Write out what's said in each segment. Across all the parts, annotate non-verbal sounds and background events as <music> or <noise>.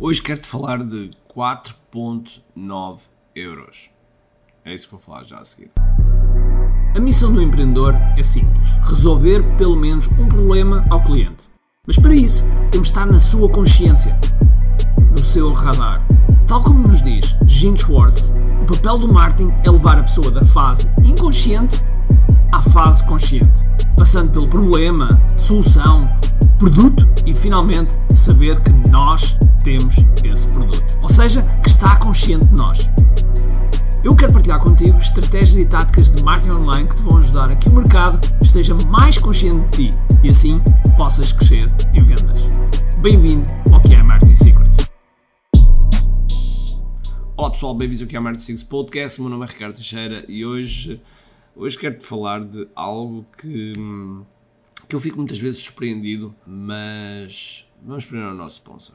Hoje quero-te falar de 4.9 euros. É isso que vou falar já a seguir. A missão do empreendedor é simples: resolver pelo menos um problema ao cliente. Mas para isso, temos de estar na sua consciência, no seu radar. Tal como nos diz Gene Schwartz, o papel do marketing é levar a pessoa da fase inconsciente à fase consciente, passando pelo problema, solução, produto e finalmente saber que nós temos esse produto. Ou seja, que está consciente de nós. Eu quero partilhar contigo estratégias e táticas de marketing online que te vão ajudar a que o mercado esteja mais consciente de ti e assim possas crescer em vendas. Bem-vindo ao que é Marketing Secrets. Olá pessoal, bem-vindos ao Marketing Secrets Podcast. Meu nome é Ricardo Teixeira e hoje, hoje quero-te falar de algo que, que eu fico muitas vezes surpreendido, mas vamos primeiro ao nosso sponsor.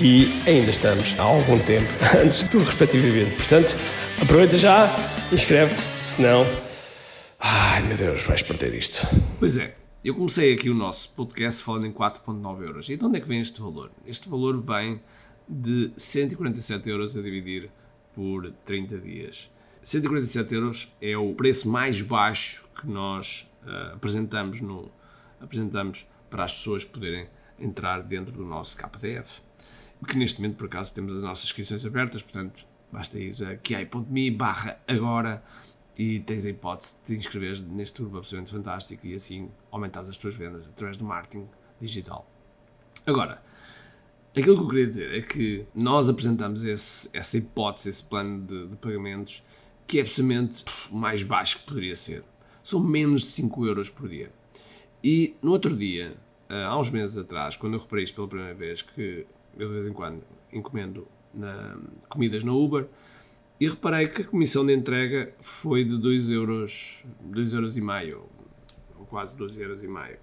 e ainda estamos há algum tempo <laughs> antes do respectivo evento. Portanto, aproveita já, inscreve-te, senão. Ai meu Deus, vais perder isto. Pois é, eu comecei aqui o nosso podcast falando em 4,9 euros. E de onde é que vem este valor? Este valor vem de 147 euros a dividir por 30 dias. 147 euros é o preço mais baixo que nós uh, apresentamos, no, apresentamos para as pessoas poderem entrar dentro do nosso KDF que neste momento, por acaso, temos as nossas inscrições abertas, portanto, basta ir a kiai.me barra agora e tens a hipótese de te inscreveres neste grupo absolutamente fantástico e assim aumentares as tuas vendas através do marketing digital. Agora, aquilo que eu queria dizer é que nós apresentamos esse, essa hipótese, esse plano de, de pagamentos que é absolutamente o mais baixo que poderia ser. São menos de 5 euros por dia. E no outro dia, há uns meses atrás, quando eu reparei isto pela primeira vez, que eu de vez em quando encomendo na, comidas na Uber e reparei que a comissão de entrega foi de 2 euros, 2 euros e meio, ou quase 2 euros e meio.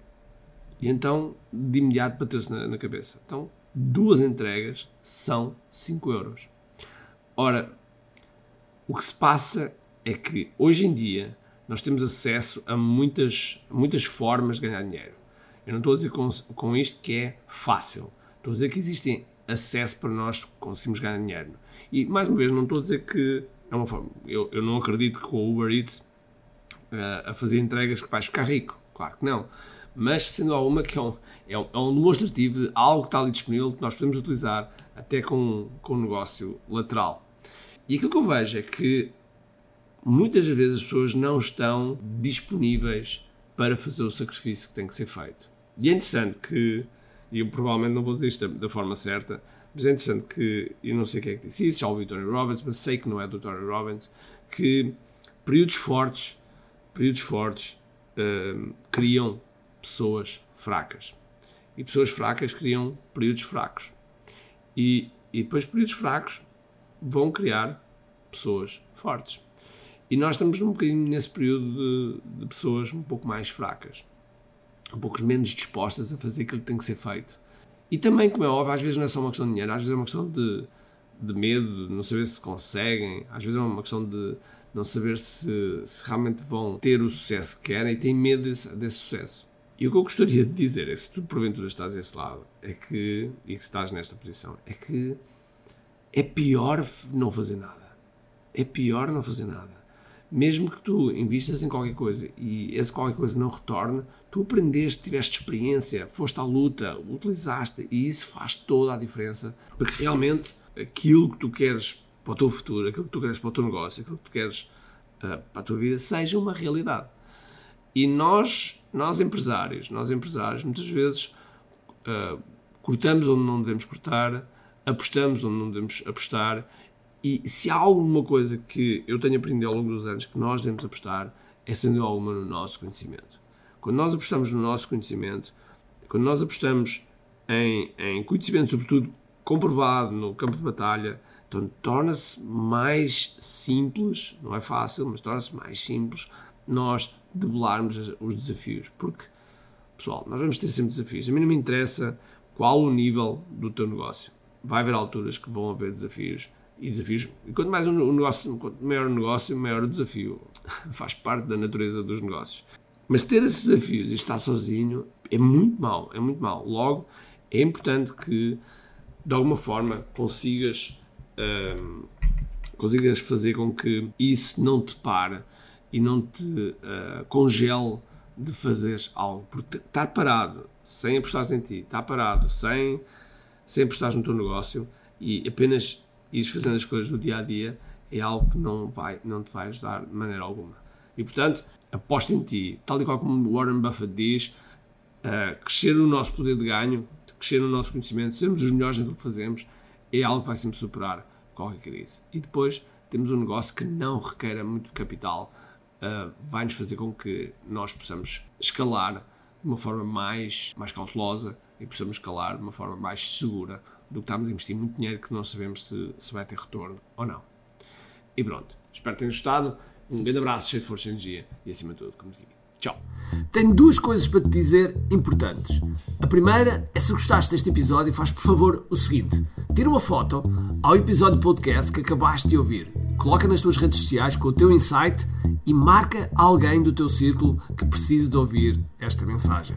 E então, de imediato, bateu-se na, na, cabeça. Então, duas entregas são 5 euros. Ora, o que se passa é que, hoje em dia, nós temos acesso a muitas, muitas formas de ganhar dinheiro. Eu não estou a dizer com, com isto que é fácil. Estou a dizer que existem acesso para nós conseguirmos ganhar dinheiro. E, mais uma vez, não estou a dizer que é uma forma. Eu, eu não acredito que com o Uber Eats uh, a fazer entregas que vais ficar rico. Claro que não. Mas, sendo alguma que é um, é um, é um demonstrativo de algo que está ali disponível que nós podemos utilizar até com, com um negócio lateral. E aquilo que eu vejo é que muitas das vezes as pessoas não estão disponíveis para fazer o sacrifício que tem que ser feito. E é interessante que e eu provavelmente não vou dizer isto da, forma certa, mas é interessante que, eu não sei quem é que disse isso, já ouvi o Tony Robbins, mas sei que não é do Tony Robbins, que períodos fortes, períodos fortes uh, criam pessoas fracas. E pessoas fracas criam períodos fracos. E, e depois períodos fracos vão criar pessoas fortes. E nós estamos um bocadinho nesse período de, de pessoas um pouco mais fracas um pouco menos dispostas a fazer aquilo que tem que ser feito. E também, como é óbvio, às vezes não é só uma questão de dinheiro, às vezes é uma questão de, de medo, de não saber se conseguem, às vezes é uma questão de não saber se, se realmente vão ter o sucesso que querem e têm medo desse, desse sucesso. E o que eu gostaria de dizer é se tu porventura estás desse lado, é que, e que estás nesta posição, é que é pior não fazer nada. É pior não fazer nada mesmo que tu investas em qualquer coisa e esse qualquer coisa não retorne, tu aprendeste, tiveste experiência, foste à luta, utilizaste e isso faz toda a diferença, porque realmente aquilo que tu queres para o teu futuro, aquilo que tu queres para o teu negócio, aquilo que tu queres uh, para a tua vida, seja uma realidade. E nós, nós empresários, nós empresários, muitas vezes uh, cortamos onde não devemos cortar, apostamos onde não devemos apostar. E se há alguma coisa que eu tenho aprendido ao longo dos anos que nós devemos apostar, é sendo alguma no nosso conhecimento. Quando nós apostamos no nosso conhecimento, quando nós apostamos em, em conhecimento, sobretudo comprovado no campo de batalha, então torna-se mais simples, não é fácil, mas torna-se mais simples nós debelarmos os desafios. Porque, pessoal, nós vamos ter sempre desafios. A mim não me interessa qual o nível do teu negócio. Vai haver alturas que vão haver desafios e desafios. E quanto mais o negócio, quanto maior o negócio, maior o desafio. <laughs> Faz parte da natureza dos negócios. Mas ter esses desafios e estar sozinho é muito mau, é muito mau. Logo, é importante que de alguma forma consigas um, consigas fazer com que isso não te pare e não te uh, congele de fazeres algo. Porque estar parado, sem apostar em ti, estar parado, sem, sem apostar no teu negócio e apenas ires fazendo as coisas do dia a dia é algo que não, vai, não te vai ajudar de maneira alguma. E portanto, aposta em ti, tal e qual como Warren Buffett diz, uh, crescer o nosso poder de ganho, crescer o nosso conhecimento, sermos os melhores naquilo que fazemos, é algo que vai sempre superar qualquer crise. E depois temos um negócio que não requer muito capital, uh, vai-nos fazer com que nós possamos escalar de uma forma mais, mais cautelosa e possamos escalar de uma forma mais segura do que estamos a investir muito dinheiro que não sabemos se, se vai ter retorno ou não. E pronto, espero que tenham gostado. Um grande abraço, cheio de força e energia e acima de tudo, como digo. Tchau. Tenho duas coisas para te dizer importantes. A primeira é se gostaste deste episódio, faz por favor o seguinte: tira uma foto ao episódio podcast que acabaste de ouvir, coloca nas tuas redes sociais com o teu insight e marca alguém do teu círculo que precise de ouvir esta mensagem.